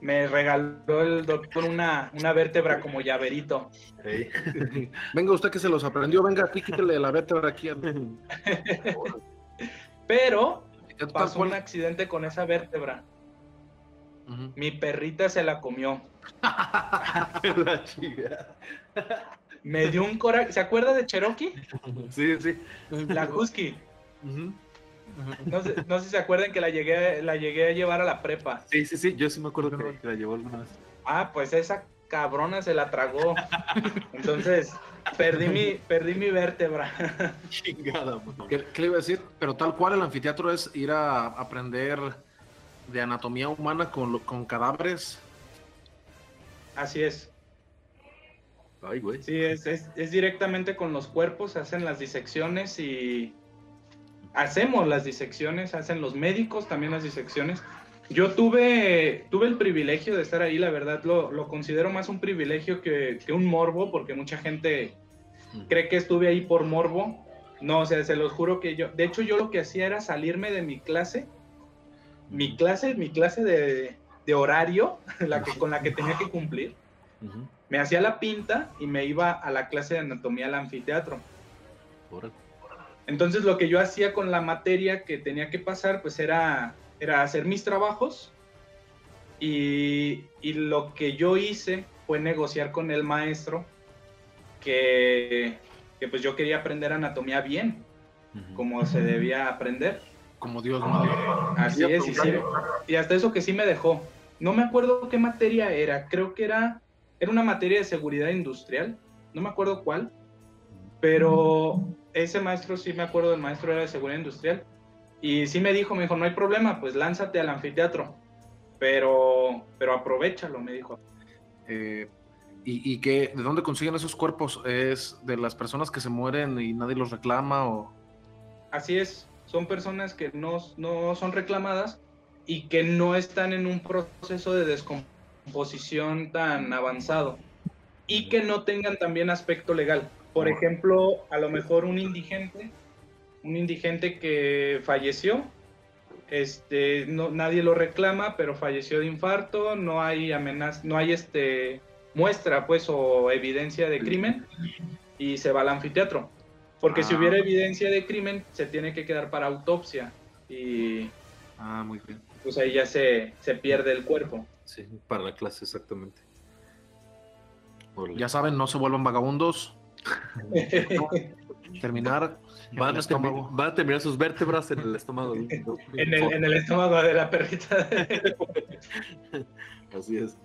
me regaló el doctor una, una vértebra como llaverito. <laughs> Venga, usted que se los aprendió, venga aquí, quítele la vértebra aquí. <laughs> Pero pasó un accidente con esa vértebra. Mi perrita se la comió. La chica. Me dio un coraje. ¿Se acuerda de Cherokee? Sí, sí. La Husky. No sé, no sé si se acuerdan que la llegué, la llegué a llevar a la prepa. Sí, sí, sí. Yo sí me acuerdo que, que la llevó alguna vez. Ah, pues esa cabrona se la tragó. Entonces, perdí mi, perdí mi vértebra. Chingada. ¿Qué, qué le iba a decir? Pero tal cual el anfiteatro es ir a aprender de anatomía humana con, lo- con cadáveres. Así es. Ay, güey. Sí, es, es, es directamente con los cuerpos, se hacen las disecciones y hacemos las disecciones, hacen los médicos también las disecciones. Yo tuve, tuve el privilegio de estar ahí, la verdad lo, lo considero más un privilegio que, que un morbo, porque mucha gente cree que estuve ahí por morbo. No, o sea, se los juro que yo, de hecho yo lo que hacía era salirme de mi clase, mi clase, mi clase de, de horario, <laughs> la que, con la que tenía que cumplir Ujú. Me hacía la pinta y me iba a la clase de anatomía al anfiteatro. Entonces lo que yo hacía con la materia que tenía que pasar, pues era, era hacer mis trabajos y, y lo que yo hice fue negociar con el maestro que, que pues yo quería aprender anatomía bien, Ujú. como se debía aprender. Como Dios manda. Así es, y, sí, y hasta eso que sí me dejó. No me acuerdo qué materia era, creo que era, era una materia de seguridad industrial, no me acuerdo cuál, pero ese maestro sí me acuerdo del maestro era de seguridad industrial y sí me dijo, me dijo, no hay problema, pues lánzate al anfiteatro, pero, pero aprovechalo, me dijo. Eh, ¿Y, y qué, de dónde consiguen esos cuerpos? ¿Es de las personas que se mueren y nadie los reclama? o Así es, son personas que no, no son reclamadas y que no están en un proceso de descomposición tan avanzado y que no tengan también aspecto legal. Por ejemplo, a lo mejor un indigente, un indigente que falleció, este, no, nadie lo reclama, pero falleció de infarto, no hay amenaza, no hay este muestra pues o evidencia de crimen y se va al anfiteatro. Porque si Ah. hubiera evidencia de crimen, se tiene que quedar para autopsia y Ah, muy bien. pues ahí ya se, se pierde el cuerpo. Sí, para la clase, exactamente. Ya saben, no se vuelvan vagabundos. <laughs> Terminar Van a, termi- van a terminar sus vértebras en el estómago. <laughs> en, el, en el estómago de la perrita. <laughs> Así es.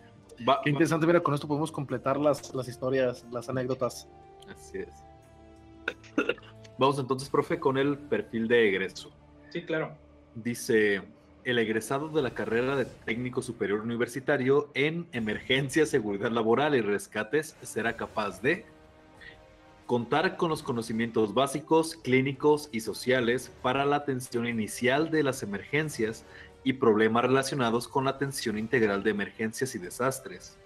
Va, Qué interesante, mira, con esto podemos completar las, las historias, las anécdotas. Así es. <coughs> Vamos entonces, profe, con el perfil de egreso. Sí, claro. Dice, el egresado de la carrera de técnico superior universitario en emergencia, seguridad laboral y rescates será capaz de contar con los conocimientos básicos, clínicos y sociales para la atención inicial de las emergencias y problemas relacionados con la atención integral de emergencias y desastres.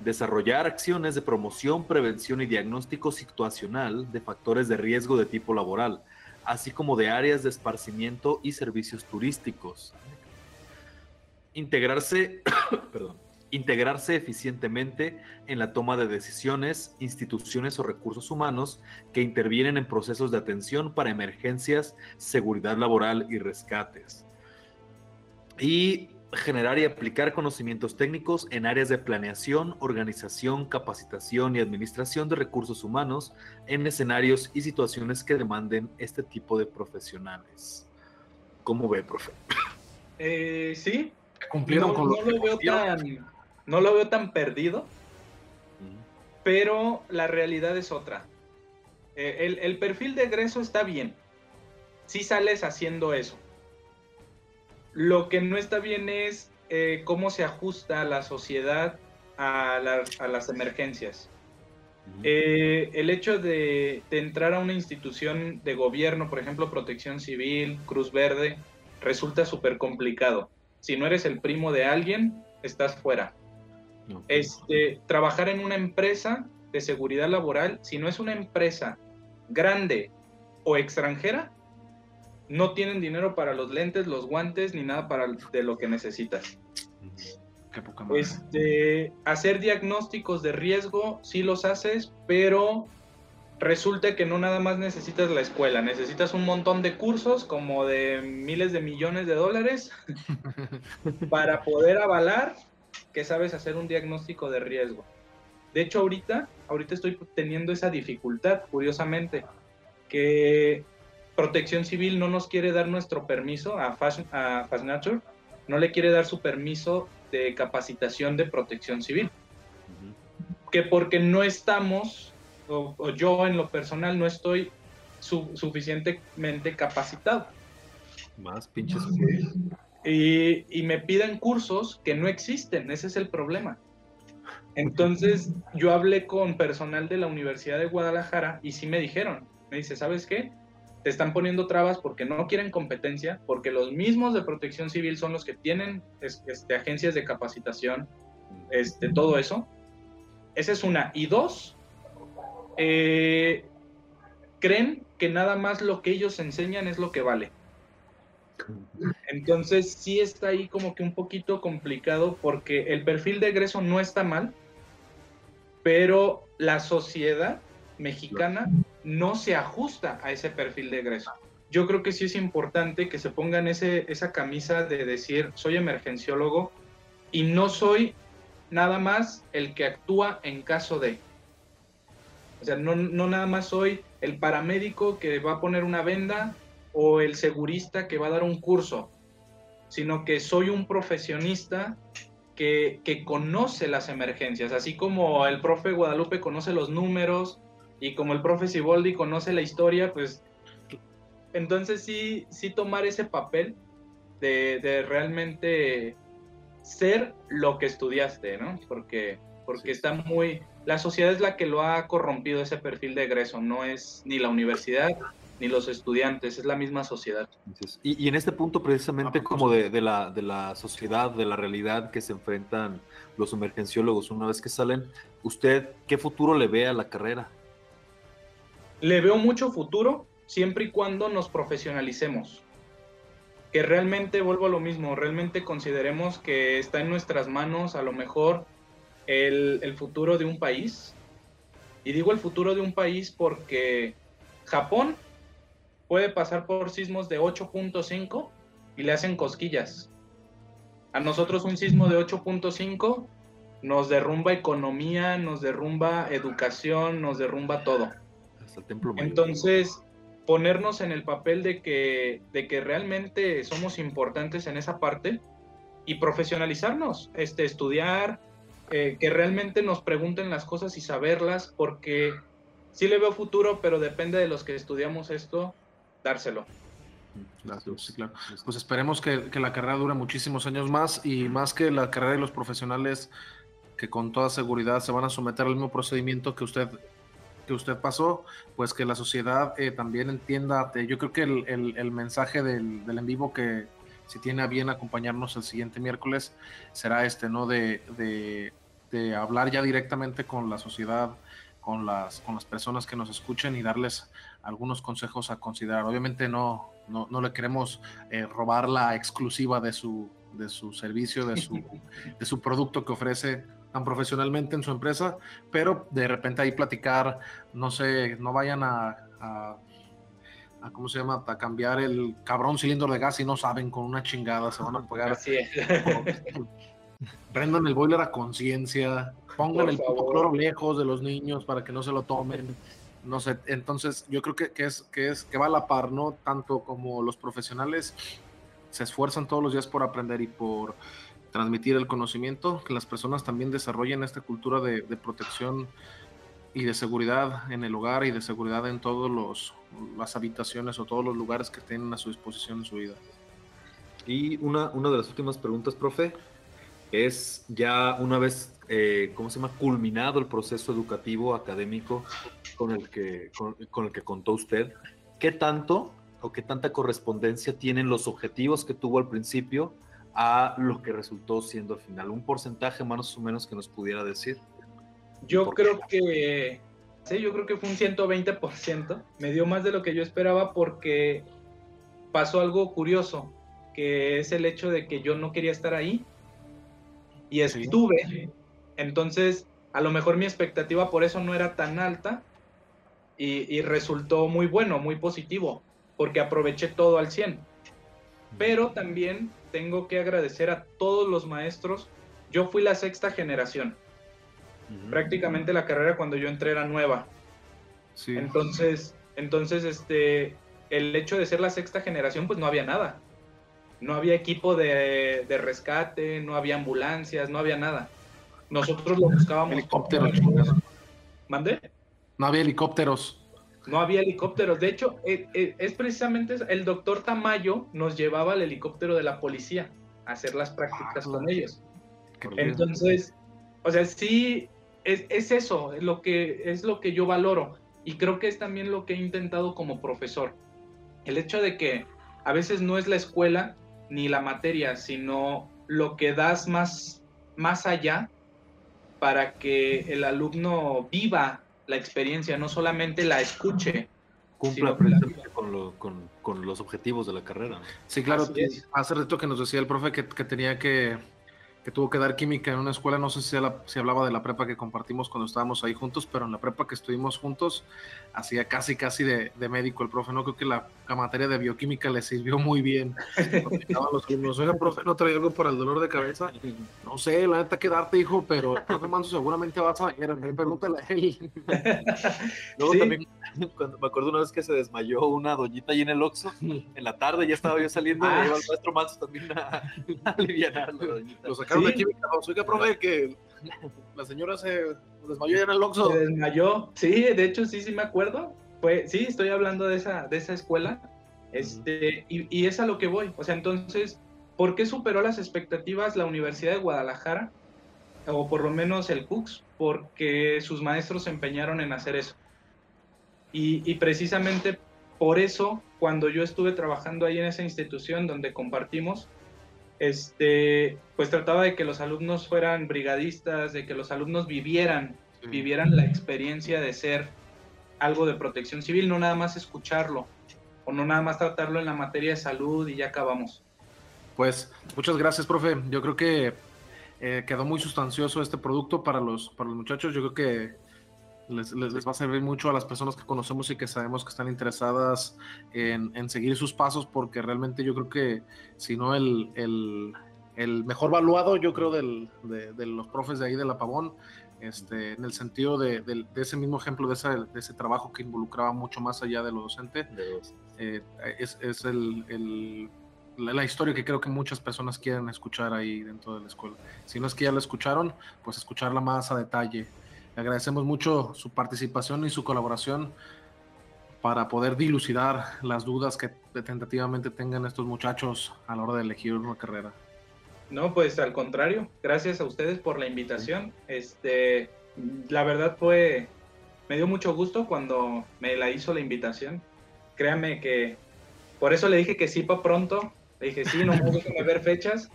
Desarrollar acciones de promoción, prevención y diagnóstico situacional de factores de riesgo de tipo laboral, así como de áreas de esparcimiento y servicios turísticos. Integrarse, <coughs> perdón, integrarse eficientemente en la toma de decisiones, instituciones o recursos humanos que intervienen en procesos de atención para emergencias, seguridad laboral y rescates. Y generar y aplicar conocimientos técnicos en áreas de planeación, organización, capacitación y administración de recursos humanos en escenarios y situaciones que demanden este tipo de profesionales. ¿Cómo ve, profe? Eh, sí. Cumplieron no, con no lo veo tan, no lo veo tan perdido, pero la realidad es otra. Eh, el, el perfil de egreso está bien. Si sales haciendo eso. Lo que no está bien es eh, cómo se ajusta la sociedad a, la, a las emergencias. Eh, el hecho de, de, entrar a una institución de gobierno, por ejemplo, Protección Civil, Cruz Verde, resulta súper complicado. Si no eres el primo de alguien, estás fuera. Este, trabajar en una empresa de seguridad laboral, si no es una empresa grande o extranjera, no tienen dinero para los lentes, los guantes, ni nada para de lo que necesitas. Qué poca este, hacer diagnósticos de riesgo, sí los haces, pero resulta que no nada más necesitas la escuela, necesitas un montón de cursos, como de miles de millones de dólares, <laughs> para poder avalar que sabes hacer un diagnóstico de riesgo. De hecho, ahorita, ahorita estoy teniendo esa dificultad, curiosamente, que Protección Civil no nos quiere dar nuestro permiso a Fast, a Fast Nature, no le quiere dar su permiso de capacitación de protección civil. Uh -huh. Que porque no estamos, o, o, yo en lo personal no estoy su, suficientemente capacitado. Más pinches. Y, y me piden cursos que no existen, ese es el problema. Entonces yo hablé con personal de la Universidad de Guadalajara y sí me dijeron, me dice, ¿sabes qué? Te están poniendo trabas porque no quieren competencia, porque los mismos de protección civil son los que tienen este, agencias de capacitación, este, todo eso. Esa es una. Y dos, eh, creen que nada más lo que ellos enseñan es lo que vale. Entonces sí está ahí como que un poquito complicado porque el perfil de egreso no está mal, pero la sociedad mexicana no se ajusta a ese perfil de egreso. Yo creo que sí es importante que se pongan ese, esa camisa de decir, soy emergenciólogo y no soy nada más el que actúa en caso de. O sea, no, no nada más soy el paramédico que va a poner una venda o el segurista que va a dar un curso, sino que soy un profesionista que, que conoce las emergencias, así como el profe Guadalupe conoce los números, y como el profe Siboldi conoce la historia, pues entonces sí, sí tomar ese papel de, de realmente ser lo que estudiaste, ¿no? Porque, porque está muy... La sociedad es la que lo ha corrompido ese perfil de egreso, no es ni la universidad ni los estudiantes, es la misma sociedad. Y, y en este punto precisamente como de, de, la, de la sociedad, de la realidad que se enfrentan los emergenciólogos una vez que salen, ¿usted qué futuro le ve a la carrera? Le veo mucho futuro siempre y cuando nos profesionalicemos. Que realmente, vuelvo a lo mismo, realmente consideremos que está en nuestras manos a lo mejor el, el futuro de un país. Y digo el futuro de un país porque Japón puede pasar por sismos de 8.5 y le hacen cosquillas. A nosotros un sismo de 8.5 nos derrumba economía, nos derrumba educación, nos derrumba todo. Hasta el templo Entonces, ponernos en el papel de que, de que realmente somos importantes en esa parte y profesionalizarnos, este, estudiar, eh, que realmente nos pregunten las cosas y saberlas, porque sí le veo futuro, pero depende de los que estudiamos esto, dárselo. Pues esperemos que, que, la carrera dure muchísimos años más y más que la carrera de los profesionales que con toda seguridad se van a someter al mismo procedimiento que usted que usted pasó, pues que la sociedad eh, también entienda. Yo creo que el, el, el mensaje del, del, en vivo que si tiene a bien acompañarnos el siguiente miércoles será este, ¿no? De, de, de, hablar ya directamente con la sociedad, con las, con las personas que nos escuchen y darles algunos consejos a considerar. Obviamente no, no, no le queremos eh, robar la exclusiva de su, de su servicio, de su, <laughs> de su producto que ofrece tan profesionalmente en su empresa, pero de repente ahí platicar, no sé, no vayan a, a, a ¿cómo se llama? A cambiar el cabrón cilindro de gas y no saben con una chingada, se van a pegar. Así es. <laughs> Prendan el boiler a conciencia, pongan Por el puto cloro lejos de los niños para que no se lo tomen. No sé, entonces yo creo que, que, es, que es que va a la par, ¿no? Tanto como los profesionales se esfuerzan todos los días por aprender y por transmitir el conocimiento, que las personas también desarrollen esta cultura de, protección y de seguridad en el hogar y de seguridad en todas las habitaciones o todos los lugares que tienen a su disposición en su vida. Y una, una de las últimas preguntas, profe, es ya una vez, eh, ¿cómo se llama?, culminado el proceso educativo académico con el que, con el que contó usted, ¿qué tanto o qué tanta correspondencia tienen los objetivos que tuvo al principio a lo que resultó siendo al final? Un porcentaje más o menos que nos pudiera decir. Yo creo que, sí, yo creo que fue un 120%. Me dio más de lo que yo esperaba porque pasó algo curioso, que es el hecho de que yo no quería estar ahí y estuve. Sí. Entonces, a lo mejor mi expectativa por eso no era tan alta y, y resultó muy bueno, muy positivo, porque aproveché todo al 100. Pero también tengo que agradecer a todos los maestros. Yo fui la sexta generación. Uh -huh. Prácticamente la carrera cuando yo entré era nueva. Sí. Entonces, entonces este, el hecho de ser la sexta generación, pues no había nada. No había equipo de, de rescate, no había ambulancias, no había nada. Nosotros lo buscábamos. Helicópteros. ¿Mande? No había helicópteros no había helicópteros. De hecho, es, es, precisamente el doctor Tamayo nos llevaba al helicóptero de la policía a hacer las prácticas ah, con ellos. Entonces, o sea, sí, es, es, eso, es lo, que, es lo que yo valoro. Y creo que es también lo que he intentado como profesor. El hecho de que a veces no es la escuela ni la materia, sino lo que das más, más allá para que el alumno viva la experiencia, no solamente la escuche. Cumpla precisamente con, lo, con, con, los objetivos de la carrera. Sí, claro. Hace rato que nos decía el profe que, que tenía que, que tuvo que dar química en una escuela, no sé si, la, si, hablaba de la prepa que compartimos cuando estábamos ahí juntos, pero en la prepa que estuvimos juntos, hacía casi, casi de, de médico el profe, no creo que la, la, materia de bioquímica le sirvió muy bien. los alumnos, oiga, profe, ¿no trae algo para el dolor de cabeza? No sé, la neta, quedarte, hijo, pero profe Manso seguramente vas a ver, pregúntale a él. <laughs> Luego ¿Sí? también, cuando me acuerdo una vez que se desmayó una doñita ahí en el Oxxo, en la tarde, ya estaba yo saliendo, ah. y iba el maestro Manso también a, a aliviar a la doñita. Lo de química, oiga, profe, que la señora se desmayó en el Oxxo. Se desmayó, sí, de hecho, sí, sí me acuerdo. Fue, sí, estoy hablando de esa, de esa escuela. Este, y, y, es a lo que voy. O sea, entonces, ¿por qué superó las expectativas la Universidad de Guadalajara? O por lo menos el CUCS, porque sus maestros se empeñaron en hacer eso. Y, y precisamente por eso, cuando yo estuve trabajando ahí en esa institución donde compartimos, este, pues trataba de que los alumnos fueran brigadistas, de que los alumnos vivieran, sí. vivieran la experiencia de ser algo de protección civil, no nada más escucharlo, o no nada más tratarlo en la materia de salud y ya acabamos. Pues muchas gracias, profe. Yo creo que eh, quedó muy sustancioso este producto para los, para los muchachos. Yo creo que les, les, les, va a servir mucho a las personas que conocemos y que sabemos que están interesadas en, en seguir sus pasos, porque realmente yo creo que si no el, el, el mejor valuado, yo creo, del, de, de, los profes de ahí de La Pavón, este, en el sentido de, de- de ese mismo ejemplo, de, esa- de ese trabajo que involucraba mucho más allá de lo docente, eh, es, es el, el- la, la historia que creo que muchas personas quieren escuchar ahí dentro de la escuela. Si no es que ya la escucharon, pues escucharla más a detalle. Le agradecemos mucho su participación y su colaboración para poder dilucidar las dudas que tentativamente tengan estos muchachos a la hora de elegir una carrera. No, pues al contrario, gracias a ustedes por la invitación. Este, la verdad fue, me dio mucho gusto cuando me la hizo la invitación. Créanme que por eso le dije que sí para pronto. Le dije sí, no me gusta <laughs> ver fechas.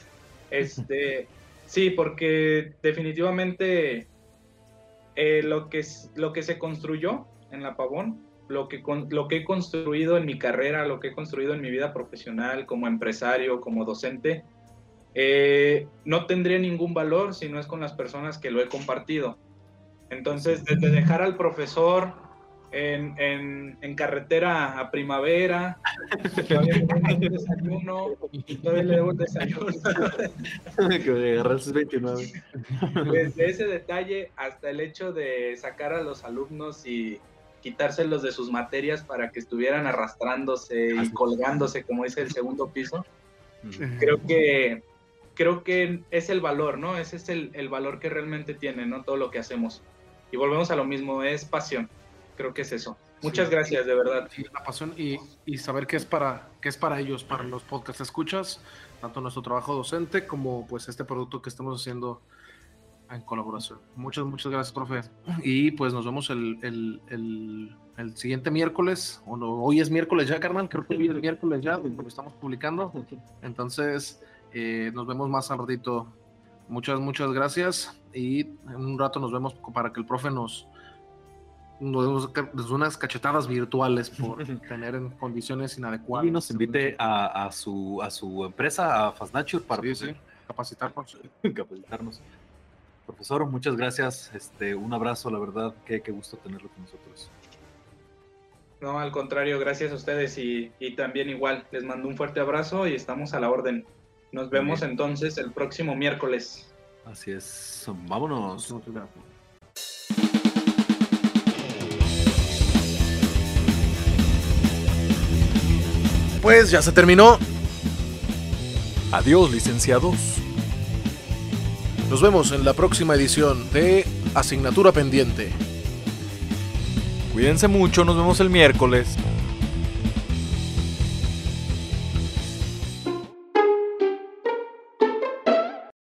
Este, sí, porque definitivamente eh, lo que lo que se construyó en la Pavón, lo que lo que he construido en mi carrera, lo que he construido en mi vida profesional como empresario, como docente, eh, no tendría ningún valor si no es con las personas que lo he compartido. Entonces, desde dejar al profesor en, en- en carretera a primavera, todavía le doy un desayuno, todavía le debo un desayuno. que agarraste 29. Desde ese detalle hasta el hecho de sacar a los alumnos y quitárselos de sus materias para que estuvieran arrastrándose y colgándose, como dice el segundo piso. creo que creo que es el valor, ¿no? Ese es el, el valor que realmente tiene, ¿no? Todo lo que hacemos. Y volvemos a lo mismo, es pasión. Creo que es eso. Muchas Sí. gracias, de verdad. Sí, la pasión y, y saber qué es para qué es para ellos, para los podcast escuchas, tanto nuestro trabajo docente como pues este producto que estamos haciendo en colaboración. Muchas, muchas gracias, profe. Y pues nos vemos el, el, el, el siguiente miércoles, o no, hoy es miércoles ya, carnal, creo que hoy es miércoles ya, porque estamos publicando. Entonces, eh, nos vemos más al ratito. Muchas, muchas gracias. Y en un rato nos vemos para que el profe nos, nos dé unas cachetadas virtuales por <laughs> tener en condiciones inadecuadas. Y nos invite a, a su, a su empresa, a Fastnature, para Sí, sí, capacitarnos. <laughs> capacitarnos. Profesor, muchas gracias. Este, un abrazo, la verdad, qué, qué gusto tenerlo con nosotros. No, al contrario, gracias a ustedes y, y también igual. Les mando un fuerte abrazo y estamos a la orden. Nos vemos bien. entonces el próximo miércoles. Así es. Vámonos. Pues ya se terminó. Adiós, licenciados. Nos vemos en la próxima edición de Asignatura Pendiente. Cuídense mucho, nos vemos el miércoles.